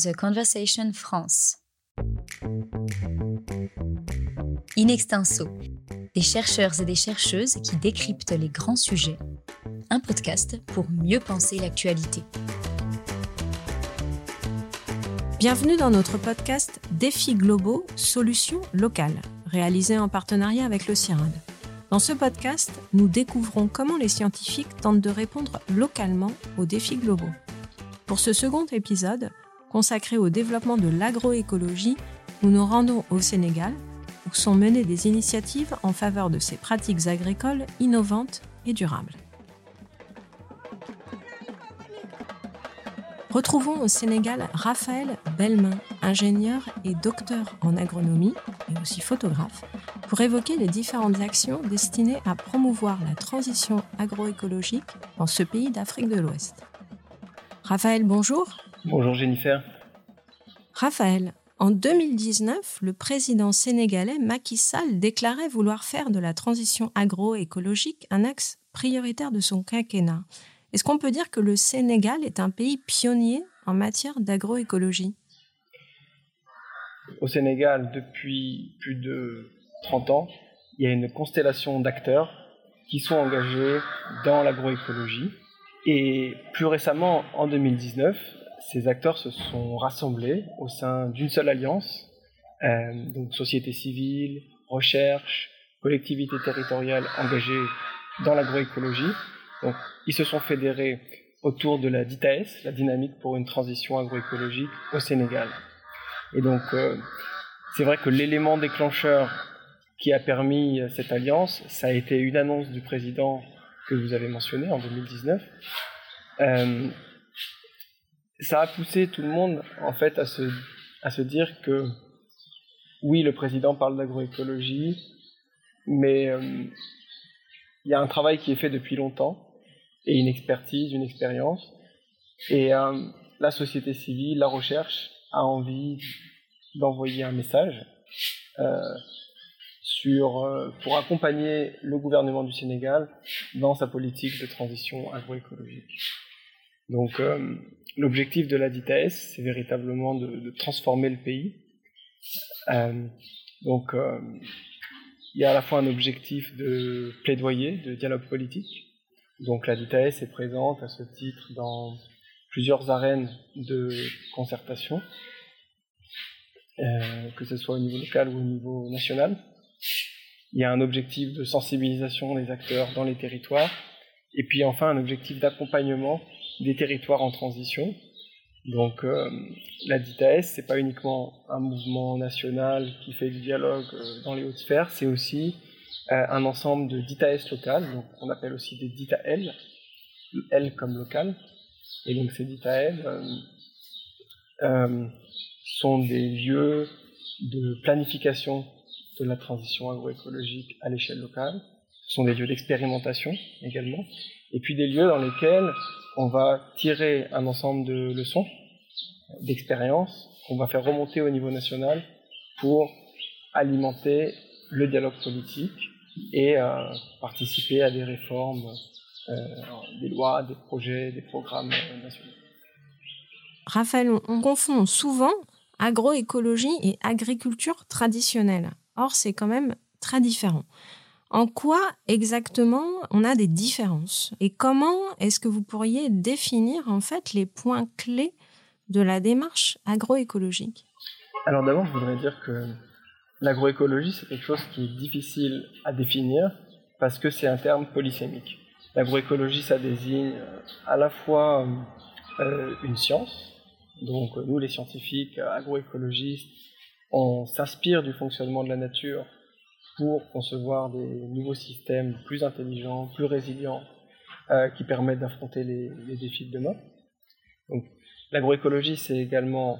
The Conversation France. In extenso, des chercheurs et des chercheuses qui décryptent les grands sujets. Un podcast pour mieux penser l'actualité. Bienvenue dans notre podcast Défis globaux, solutions locales, réalisé en partenariat avec le CIRAD. Dans ce podcast, nous découvrons comment les scientifiques tentent de répondre localement aux défis globaux. Pour ce second épisode, consacré au développement de l'agroécologie, nous nous rendons au Sénégal, où sont menées des initiatives en faveur de ces pratiques agricoles innovantes et durables. Retrouvons au Sénégal Raphaël Belmain, ingénieur et docteur en agronomie et aussi photographe, pour évoquer les différentes actions destinées à promouvoir la transition agroécologique dans ce pays d'Afrique de l'Ouest. Raphaël, bonjour. Bonjour Jennifer. Raphaël, en 2019, le président sénégalais Macky Sall déclarait vouloir faire de la transition agroécologique un axe prioritaire de son quinquennat. Est-ce qu'on peut dire que le Sénégal est un pays pionnier en matière d'agroécologie? Au Sénégal, depuis plus de 30 ans, il y a une constellation d'acteurs qui sont engagés dans l'agroécologie. Et plus récemment, en 2019, ces acteurs se sont rassemblés au sein d'une seule alliance, euh, donc société civile, recherche, collectivités territoriales engagées dans l'agroécologie, donc, ils se sont fédérés autour de la DITAS, la dynamique pour une transition agroécologique au Sénégal. Et donc, euh, c'est vrai que l'élément déclencheur qui a permis cette alliance, ça a été une annonce du président que vous avez mentionné en 2019. Euh, ça a poussé tout le monde en fait à se, à se dire que oui, le président parle d'agroécologie, mais euh, il y a un travail qui est fait depuis longtemps et une expertise, une expérience. Et euh, la société civile, la recherche a envie d'envoyer un message euh, sur, pour accompagner le gouvernement du Sénégal dans sa politique de transition agroécologique. Donc l'objectif de la DITAS, c'est véritablement de, transformer le pays. donc il y a à la fois un objectif de plaidoyer, de dialogue politique, donc la DITAS est présente à ce titre dans plusieurs arènes de concertation, euh, que ce soit au niveau local ou au niveau national. Il y a un objectif de sensibilisation des acteurs dans les territoires, et puis enfin un objectif d'accompagnement des territoires en transition. Donc euh, la DITAS, c'est pas uniquement un mouvement national qui fait du dialogue euh, dans les hautes sphères, c'est aussi euh, un ensemble de DITAS locales, donc on appelle aussi des DITAL, L comme local. Et donc ces DITAL euh, sont des lieux de planification de la transition agroécologique à l'échelle locale. Ce sont des lieux d'expérimentation également. Et puis des lieux dans lesquels on va tirer un ensemble de leçons, d'expériences, qu'on va faire remonter au niveau national pour alimenter le dialogue politique et euh, participer à des réformes, euh, des lois, des projets, des programmes nationaux. Raphaël, on confond souvent agroécologie et agriculture traditionnelle. Or, c'est quand même très différent. En quoi exactement on a des différences Et comment est-ce que vous pourriez définir en fait les points clés de la démarche agroécologique? Alors d'abord, je voudrais dire que L'agroécologie, c'est quelque chose qui est difficile à définir parce que c'est un terme polysémique. L'agroécologie, ça désigne euh, à la fois euh, une science, donc nous les scientifiques agroécologistes, on s'inspire du fonctionnement de la nature pour concevoir des nouveaux systèmes plus intelligents, plus résilients, euh, qui permettent d'affronter les, défis de demain. Donc l'agroécologie, c'est également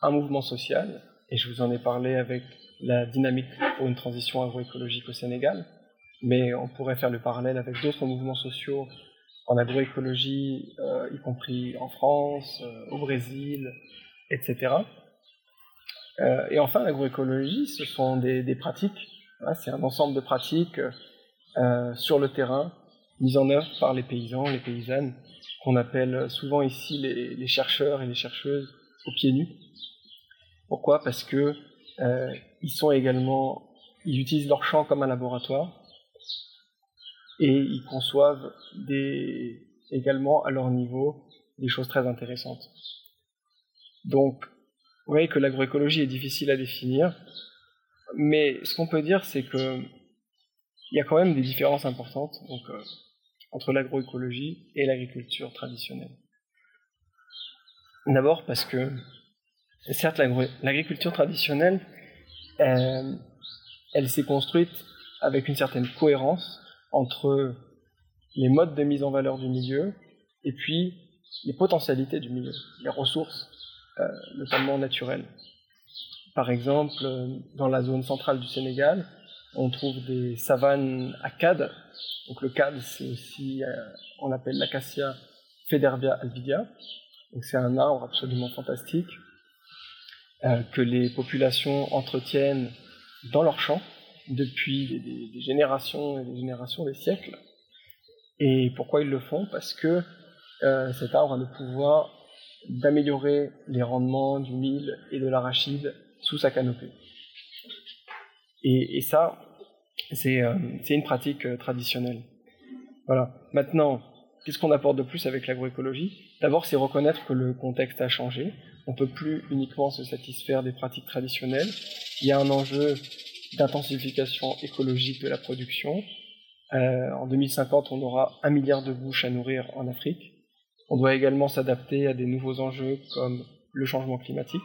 un mouvement social, et je vous en ai parlé avec la dynamique pour une transition agroécologique au Sénégal, mais on pourrait faire le parallèle avec d'autres mouvements sociaux en agroécologie, euh, y compris en France, euh, au Brésil, etc. Et enfin, l'agroécologie, ce sont des pratiques, c'est un ensemble de pratiques euh, sur le terrain, mises en œuvre par les paysans, les paysannes, qu'on appelle souvent ici les, chercheurs et les chercheuses aux pieds nus. Pourquoi? Parce que ils sont également, ils utilisent leur champ comme un laboratoire et ils conçoivent également à leur niveau des choses très intéressantes. Donc, vous voyez que l'agroécologie est difficile à définir, mais ce qu'on peut dire, c'est que il y a quand même des différences importantes euh, entre l'agroécologie et l'agriculture traditionnelle. D'abord parce que, certes, l'agriculture traditionnelle, euh, elle s'est construite avec une certaine cohérence entre les modes de mise en valeur du milieu et puis les potentialités du milieu, les ressources, euh, notamment naturelles. Par exemple, dans la zone centrale du Sénégal, on trouve des savanes à cad. Donc le cad, c'est aussi, euh, on l'appelle l'acacia Federvia alvidia. Donc c'est un arbre absolument fantastique euh, que les populations entretiennent dans leurs champs depuis des, générations et des générations, des siècles. Et pourquoi ils le font? Parce que euh, cet arbre a le pouvoir d'améliorer les rendements du mil et de l'arachide sous sa canopée. Et, ça, euh, c'est une pratique euh, traditionnelle. Voilà. Maintenant, qu'est-ce qu'on apporte de plus avec l'agroécologie? D'abord, c'est reconnaître que le contexte a changé. On ne peut plus uniquement se satisfaire des pratiques traditionnelles. Il y a un enjeu d'intensification écologique de la production. Euh, en 2050, on aura un milliard de bouches à nourrir en Afrique. On doit également s'adapter à des nouveaux enjeux comme le changement climatique.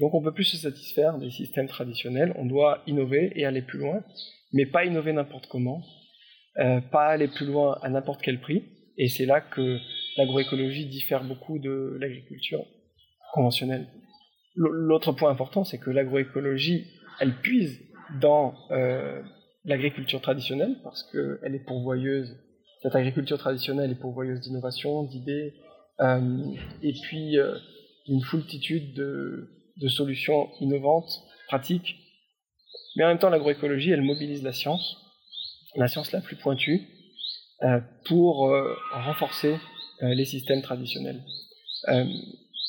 Donc on ne peut plus se satisfaire des systèmes traditionnels, on doit innover et aller plus loin, mais pas innover n'importe comment, euh, pas aller plus loin à n'importe quel prix, et c'est là que l'agroécologie diffère beaucoup de l'agriculture conventionnelle. L'autre point important, c'est que l'agroécologie, elle puise dans euh, l'agriculture traditionnelle, parce qu'elle est pourvoyeuse, cette agriculture traditionnelle est pourvoyeuse d'innovation, d'idées, euh, et puis d'une foultitude de, de solutions innovantes, pratiques. Mais en même temps, l'agroécologie, elle mobilise la science, la science la plus pointue, euh, pour euh, renforcer euh, les systèmes traditionnels.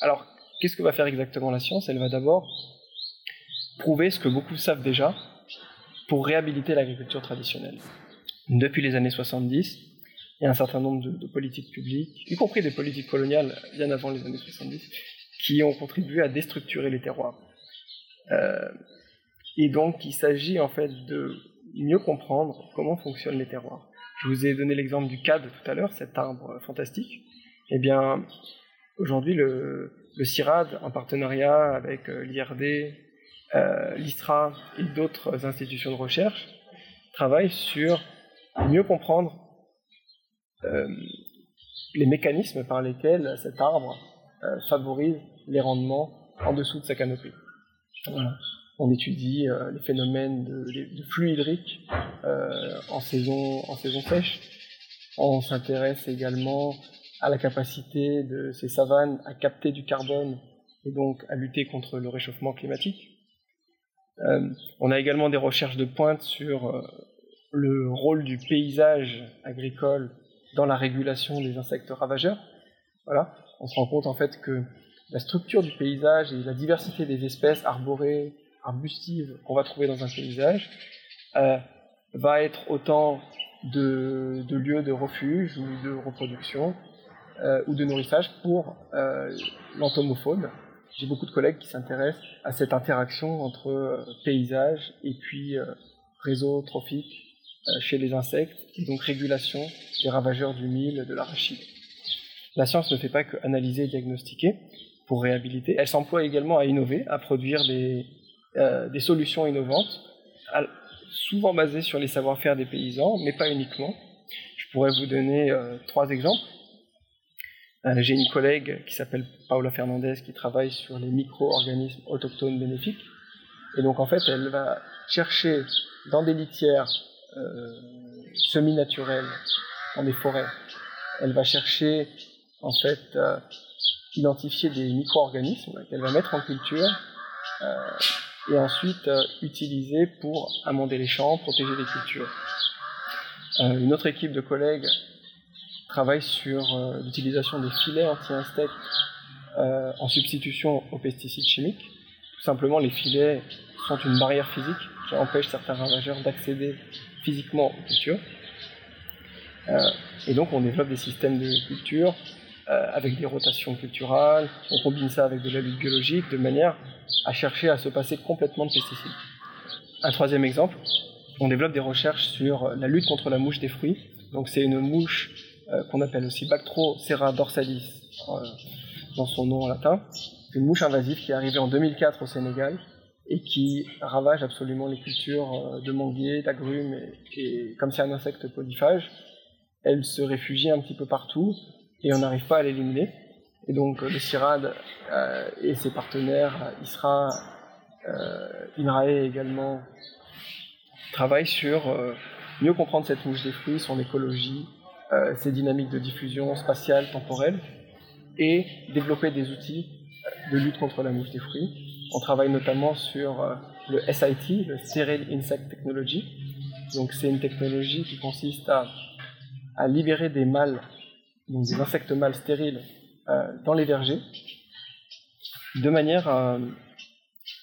alors, qu'est-ce que va faire exactement la science? Elle va d'abord prouver ce que beaucoup savent déjà pour réhabiliter l'agriculture traditionnelle. Depuis les années 70, il y a un certain nombre de, de, politiques publiques, y compris des politiques coloniales bien avant les années 70, qui ont contribué à déstructurer les terroirs. Euh, et donc, il s'agit en fait de mieux comprendre comment fonctionnent les terroirs. Je vous ai donné l'exemple du CAD tout à l'heure, cet arbre fantastique. Eh bien, aujourd'hui, le, CIRAD, en partenariat avec euh, l'IRD, euh, l'ISRA et d'autres institutions de recherche, travaille sur mieux comprendre euh, les mécanismes par lesquels cet arbre euh, favorise les rendements en dessous de sa canopée. On étudie euh, les phénomènes de, flux hydriques euh, en, saison, en saison sèche. On s'intéresse également à la capacité de ces savanes à capter du carbone et donc à lutter contre le réchauffement climatique. on a également des recherches de pointe sur le rôle du paysage agricole dans la régulation des insectes ravageurs. Voilà on se rend compte en fait que la structure du paysage et la diversité des espèces arborées, arbustives qu'on va trouver dans un paysage euh, va être autant de, lieux de refuge ou de reproduction euh, ou de nourrissage pour euh, l'entomofaune. J'ai beaucoup de collègues qui s'intéressent à cette interaction entre paysage et puis réseau trophique chez les insectes et donc régulation des ravageurs du mil, de l'arachide. La science ne fait pas que analyser et diagnostiquer pour réhabiliter. Elle s'emploie également à innover, à produire des, euh, solutions innovantes, souvent basées sur les savoir-faire des paysans, mais pas uniquement. Je pourrais vous donner euh, trois exemples. Euh, j'ai une collègue qui s'appelle Paula Fernandez qui travaille sur les micro-organismes autochtones bénéfiques. Et donc en fait, elle va chercher dans des litières semi-naturelles, dans des forêts, elle va chercher en fait euh, identifier des micro-organismes qu'elle va mettre en culture euh, et ensuite euh, utiliser pour amender les champs, protéger les cultures. une autre équipe de collègues travaille sur l'utilisation des filets anti-insectes en substitution aux pesticides chimiques. Tout simplement, les filets sont une barrière physique qui empêche certains ravageurs d'accéder physiquement aux cultures. Et donc, on développe des systèmes de culture avec des rotations culturales. On combine ça avec de la lutte biologique de manière à chercher à se passer complètement de pesticides. Un troisième exemple, on développe des recherches sur la lutte contre la mouche des fruits. Donc, c'est une mouche euh, qu'on appelle aussi Bactrocera dorsalis dans son nom en latin. Une mouche invasive qui est arrivée en 2004 au Sénégal et qui ravage absolument les cultures de manguiers, d'agrumes, et, comme c'est un insecte polyphage, elle se réfugie un petit peu partout et on n'arrive pas à l'éliminer. Et donc le CIRAD euh, et ses partenaires, ISRA, euh, INRAE également, travaillent sur euh, mieux comprendre cette mouche des fruits, son écologie, euh, ses dynamiques de diffusion spatiale, temporelle, et développer des outils de lutte contre la mouche des fruits. On travaille notamment sur euh, le SIT, le Sterile Insect Technology. Donc c'est une technologie qui consiste à libérer des mâles, des insectes mâles stériles, euh, dans les vergers, de manière à,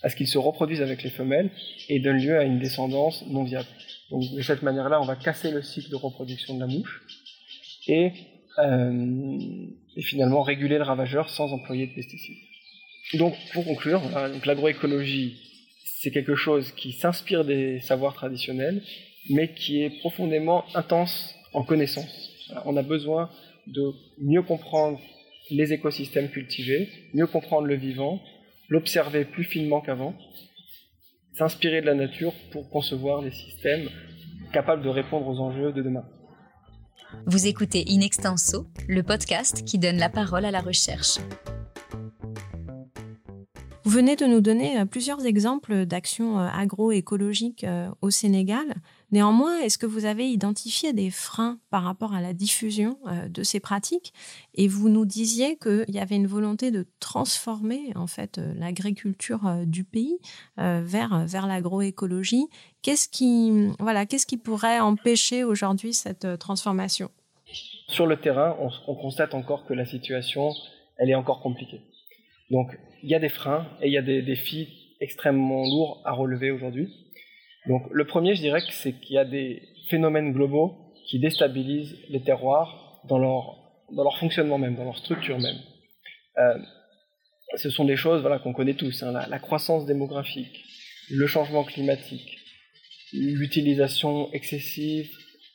ce qu'ils se reproduisent avec les femelles et donnent lieu à une descendance non viable. Donc de cette manière-là, on va casser le cycle de reproduction de la mouche et, euh, et finalement réguler le ravageur sans employer de pesticides. Donc pour conclure, l'agroécologie, c'est quelque chose qui s'inspire des savoirs traditionnels, mais qui est profondément intense en connaissance. On a besoin de mieux comprendre les écosystèmes cultivés, mieux comprendre le vivant, l'observer plus finement qu'avant, s'inspirer de la nature pour concevoir des systèmes capables de répondre aux enjeux de demain. Vous écoutez In Extenso, le podcast qui donne la parole à la recherche. Vous venez de nous donner euh, plusieurs exemples d'actions euh, agroécologiques euh, au Sénégal. Néanmoins, est-ce que vous avez identifié des freins par rapport à la diffusion de ces pratiques? Et vous nous disiez qu'il y avait une volonté de transformer en fait l'agriculture du pays vers vers l'agroécologie. Qu'est-ce qui voilà, qui pourrait empêcher aujourd'hui cette transformation? Sur le terrain, on, on constate encore que la situation elle est encore compliquée. Donc, il y a des freins et il y a des défis extrêmement lourds à relever aujourd'hui. Donc, le premier, je dirais c'est qu'il y a des phénomènes globaux qui déstabilisent les terroirs dans leur, dans leur fonctionnement même, dans leur structure même. Euh, ce sont des choses voilà, qu'on connaît tous, hein, la, croissance démographique, le changement climatique, l'utilisation excessive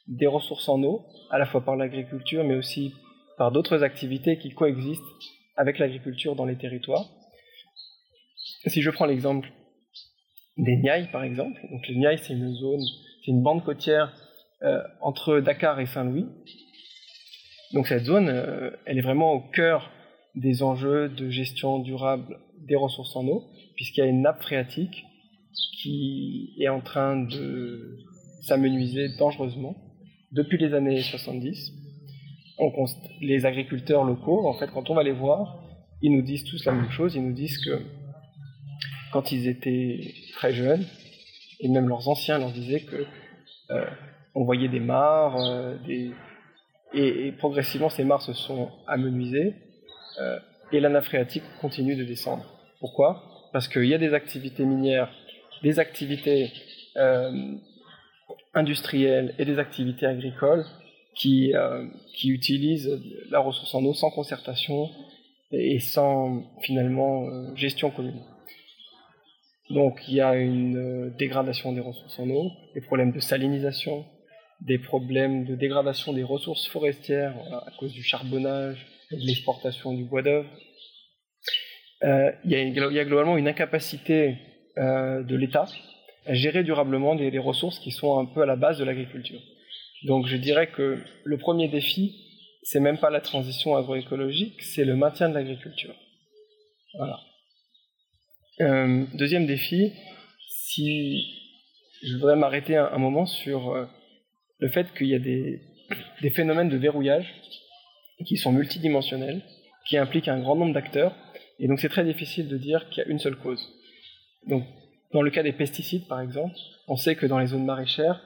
des ressources en eau, à la fois par l'agriculture, mais aussi par d'autres activités qui coexistent avec l'agriculture dans les territoires. Si je prends l'exemple des Niayes, par exemple, donc les Niayes, c'est une zone, c'est une bande côtière euh, entre Dakar et Saint-Louis. Donc cette zone, euh, elle est vraiment au cœur des enjeux de gestion durable des ressources en eau, puisqu'il y a une nappe phréatique qui est en train de s'amenuiser dangereusement depuis les années 70 les agriculteurs locaux, en fait, quand on va les voir, ils nous disent tous la même chose. Ils nous disent que quand ils étaient très jeunes, et même leurs anciens leur disaient que euh, on voyait des mares, euh, des... Et, progressivement ces mares se sont amenuisées euh, et la nappe phréatique continue de descendre. Pourquoi? Parce qu'il y a des activités minières, des activités industrielles et des activités agricoles qui, euh, utilisent la ressource en eau sans concertation et sans finalement euh, gestion commune. Donc il y a une euh, dégradation des ressources en eau, des problèmes de salinisation, des problèmes de dégradation des ressources forestières à cause du charbonnage de l'exportation du bois d'œuvre. Euh, il, y a globalement une incapacité euh, de l'État à gérer durablement des, des ressources qui sont un peu à la base de l'agriculture. Donc je dirais que le premier défi, c'est même pas la transition agroécologique, c'est le maintien de l'agriculture. Voilà. Euh, deuxième défi, si je voudrais m'arrêter un, moment sur euh, le fait qu'il y a des, phénomènes de verrouillage qui sont multidimensionnels, qui impliquent un grand nombre d'acteurs, et donc c'est très difficile de dire qu'il y a une seule cause. Donc, dans le cas des pesticides, par exemple, on sait que dans les zones maraîchères,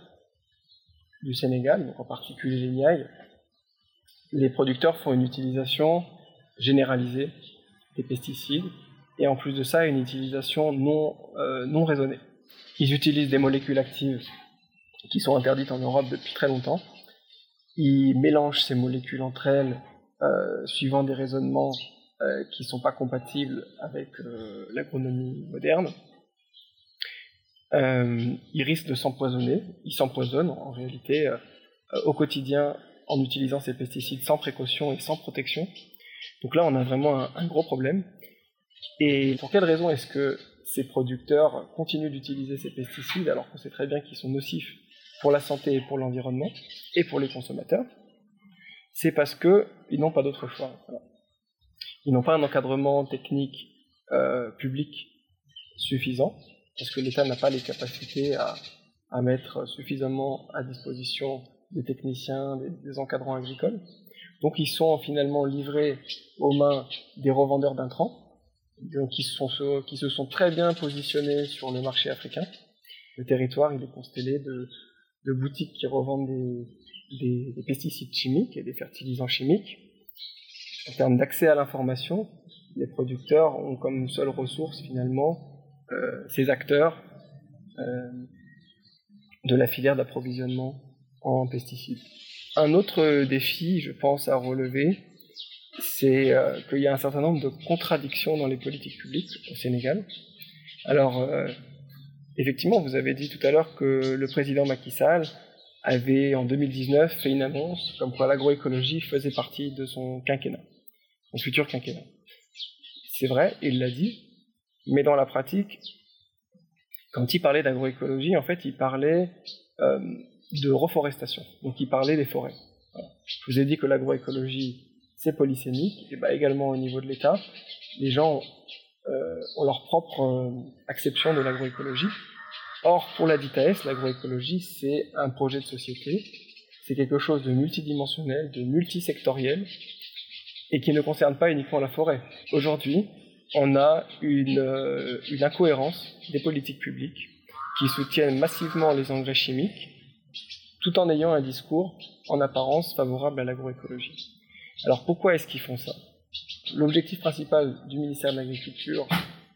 du Sénégal, donc en particulier les les producteurs font une utilisation généralisée des pesticides, et en plus de ça, une utilisation non, euh, non raisonnée. Ils utilisent des molécules actives qui sont interdites en Europe depuis très longtemps. Ils mélangent ces molécules entre elles euh, suivant des raisonnements euh, qui ne sont pas compatibles avec l'agronomie moderne. Ils risquent de s'empoisonner. Ils s'empoisonnent en réalité au quotidien en utilisant ces pesticides sans précaution et sans protection. Donc là, on a vraiment un gros problème. Et pour quelle raison est-ce que ces producteurs continuent d'utiliser ces pesticides alors qu'on sait très bien qu'ils sont nocifs pour la santé et pour l'environnement et pour les consommateurs? C'est parce qu'ils n'ont pas d'autre choix. Ils n'ont pas un encadrement technique euh, public suffisant parce que l'État n'a pas les capacités à, à, mettre suffisamment à disposition des techniciens, des, des encadrants agricoles. Donc ils sont finalement livrés aux mains des revendeurs d'intrants qui, sont, qui se sont très bien positionnés sur le marché africain. Le territoire est constellé de, boutiques qui revendent des, pesticides chimiques et des fertilisants chimiques. En termes d'accès à l'information, les producteurs ont comme seule ressource finalement euh, ces acteurs euh, de la filière d'approvisionnement en pesticides. Un autre défi, je pense, à relever, c'est euh, qu'il y a un certain nombre de contradictions dans les politiques publiques au Sénégal. Alors, euh, effectivement, vous avez dit tout à l'heure que le président Macky Sall avait en 2019 fait une annonce comme quoi l'agroécologie faisait partie de son quinquennat, son futur quinquennat. C'est vrai, il l'a dit, mais dans la pratique, quand il parlait d'agroécologie, en fait, il parlait euh, de reforestation. Donc, il parlait des forêts. Je vous ai dit que l'agroécologie c'est polysémique, et bah également au niveau de l'État, les gens euh, ont leur propre euh, acception de l'agroécologie. Or, pour la DITAS, l'agroécologie, c'est un projet de société, c'est quelque chose de multidimensionnel, de multisectoriel, et qui ne concerne pas uniquement la forêt. Aujourd'hui, on a une, euh, une incohérence des politiques publiques qui soutiennent massivement les engrais chimiques, tout en ayant un discours en apparence favorable à l'agroécologie. Alors pourquoi est-ce qu'ils font ça? L'objectif principal du ministère de l'Agriculture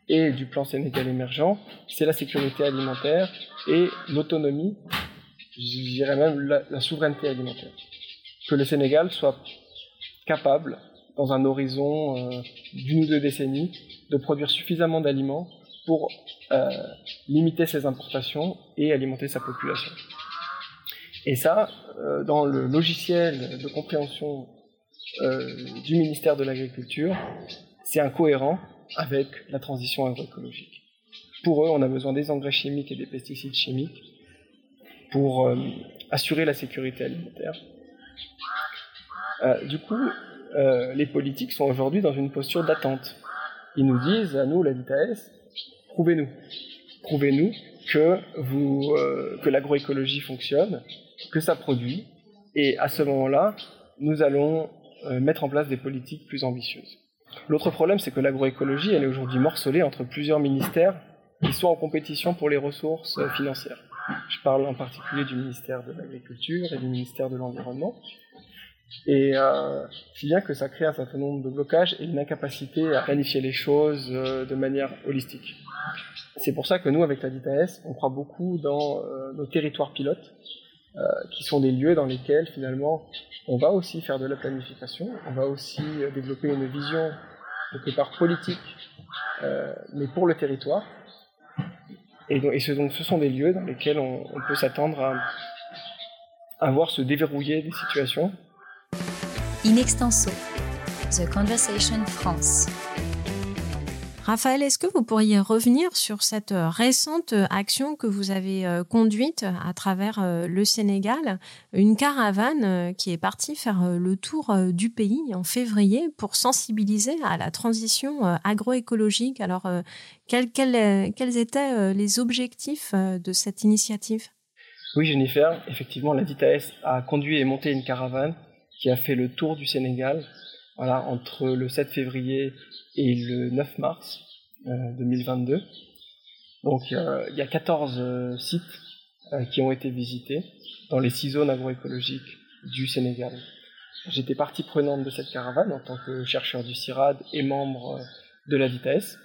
et du plan Sénégal émergent, c'est la sécurité alimentaire et l'autonomie, je dirais même la, souveraineté alimentaire. Que le Sénégal soit capable, dans un horizon euh, d'une ou deux décennies, de produire suffisamment d'aliments pour euh, limiter ses importations et alimenter sa population. Et ça, euh, dans le logiciel de compréhension du ministère de l'Agriculture, c'est incohérent avec la transition agroécologique. Pour eux, on a besoin des engrais chimiques et des pesticides chimiques pour euh, assurer la sécurité alimentaire. Euh, du coup, euh, les politiques sont aujourd'hui dans une posture d'attente. Ils nous disent à nous, la DITAS, prouvez-nous. Prouvez-nous que, vous, euh, que l'agroécologie fonctionne, que ça produit, et à ce moment-là, nous allons euh, mettre en place des politiques plus ambitieuses. L'autre problème, c'est que l'agroécologie, elle est aujourd'hui morcelée entre plusieurs ministères qui sont en compétition pour les ressources euh, financières. Je parle en particulier du ministère de l'Agriculture et du ministère de l'Environnement. Et euh, si bien que ça crée un certain nombre de blocages et une incapacité à planifier les choses euh, de manière holistique. C'est pour ça que nous, avec la DITAS, on croit beaucoup dans euh, nos territoires pilotes, euh, qui sont des lieux dans lesquels finalement on va aussi faire de la planification, on va aussi euh, développer une vision quelque part politique, euh, mais pour le territoire. Et, donc, ce, sont des lieux dans lesquels on, on peut s'attendre à, à voir se déverrouiller des situations. In extenso, The Conversation France. Raphaël, est-ce que vous pourriez revenir sur cette récente action que vous avez conduite à travers le Sénégal, une caravane qui est partie faire le tour du pays en février pour sensibiliser à la transition agroécologique. Alors, quels étaient les objectifs de cette initiative? Oui, Jennifer, effectivement, la DITAS a conduit et monté une caravane qui a fait le tour du Sénégal. Voilà, entre le 7 février et le 9 mars euh, 2022. Donc euh, il y a 14 euh, sites qui ont été visités dans les six zones agroécologiques du Sénégal. J'étais partie prenante de cette caravane en tant que chercheur du CIRAD et membre de la vitesse.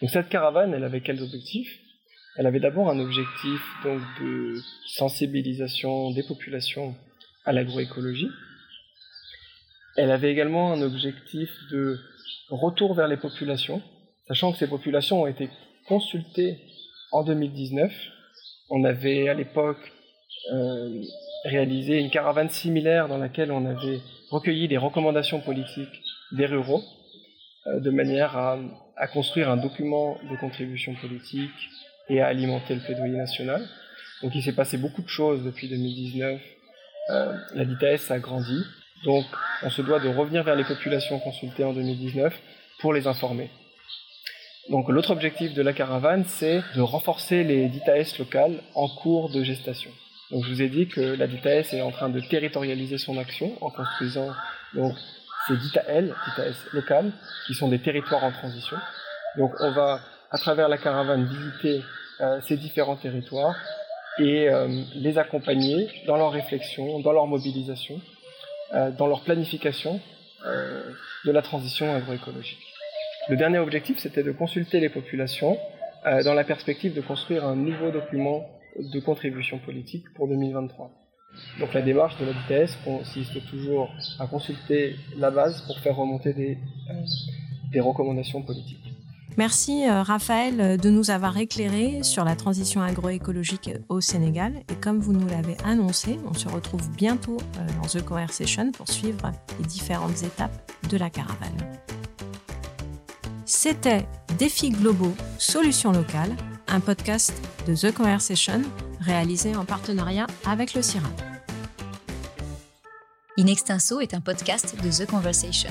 Donc cette caravane, elle avait quels objectifs? Elle avait d'abord un objectif donc de sensibilisation des populations à l'agroécologie. Elle avait également un objectif de retour vers les populations, sachant que ces populations ont été consultées en 2019. On avait à l'époque euh, réalisé une caravane similaire dans laquelle on avait recueilli des recommandations politiques des ruraux, euh, de manière à, construire un document de contribution politique et à alimenter le plaidoyer national. Donc il s'est passé beaucoup de choses depuis 2019. Euh, la DITAS a grandi. Donc on se doit de revenir vers les populations consultées en 2019 pour les informer. Donc l'autre objectif de la caravane, c'est de renforcer les DITAS locales en cours de gestation. Donc je vous ai dit que la DITAS est en train de territorialiser son action en construisant donc ces DITAL, DITAS locales, qui sont des territoires en transition. Donc on va à travers la caravane visiter euh, ces différents territoires et euh, les accompagner dans leur réflexion, dans leur mobilisation, dans leur planification euh, de la transition agroécologique. Le dernier objectif, c'était de consulter les populations euh, dans la perspective de construire un nouveau document de contribution politique pour 2023. Donc la démarche de la DTS consiste toujours à consulter la base pour faire remonter des, euh, des recommandations politiques. Merci euh, Raphaël de nous avoir éclairé sur la transition agroécologique au Sénégal. Et comme vous nous l'avez annoncé, on se retrouve bientôt euh, dans The Conversation pour suivre les différentes étapes de la caravane. C'était Défis globaux, solutions locales, un podcast de The Conversation réalisé en partenariat avec le CIRAD. In Extenso est un podcast de The Conversation.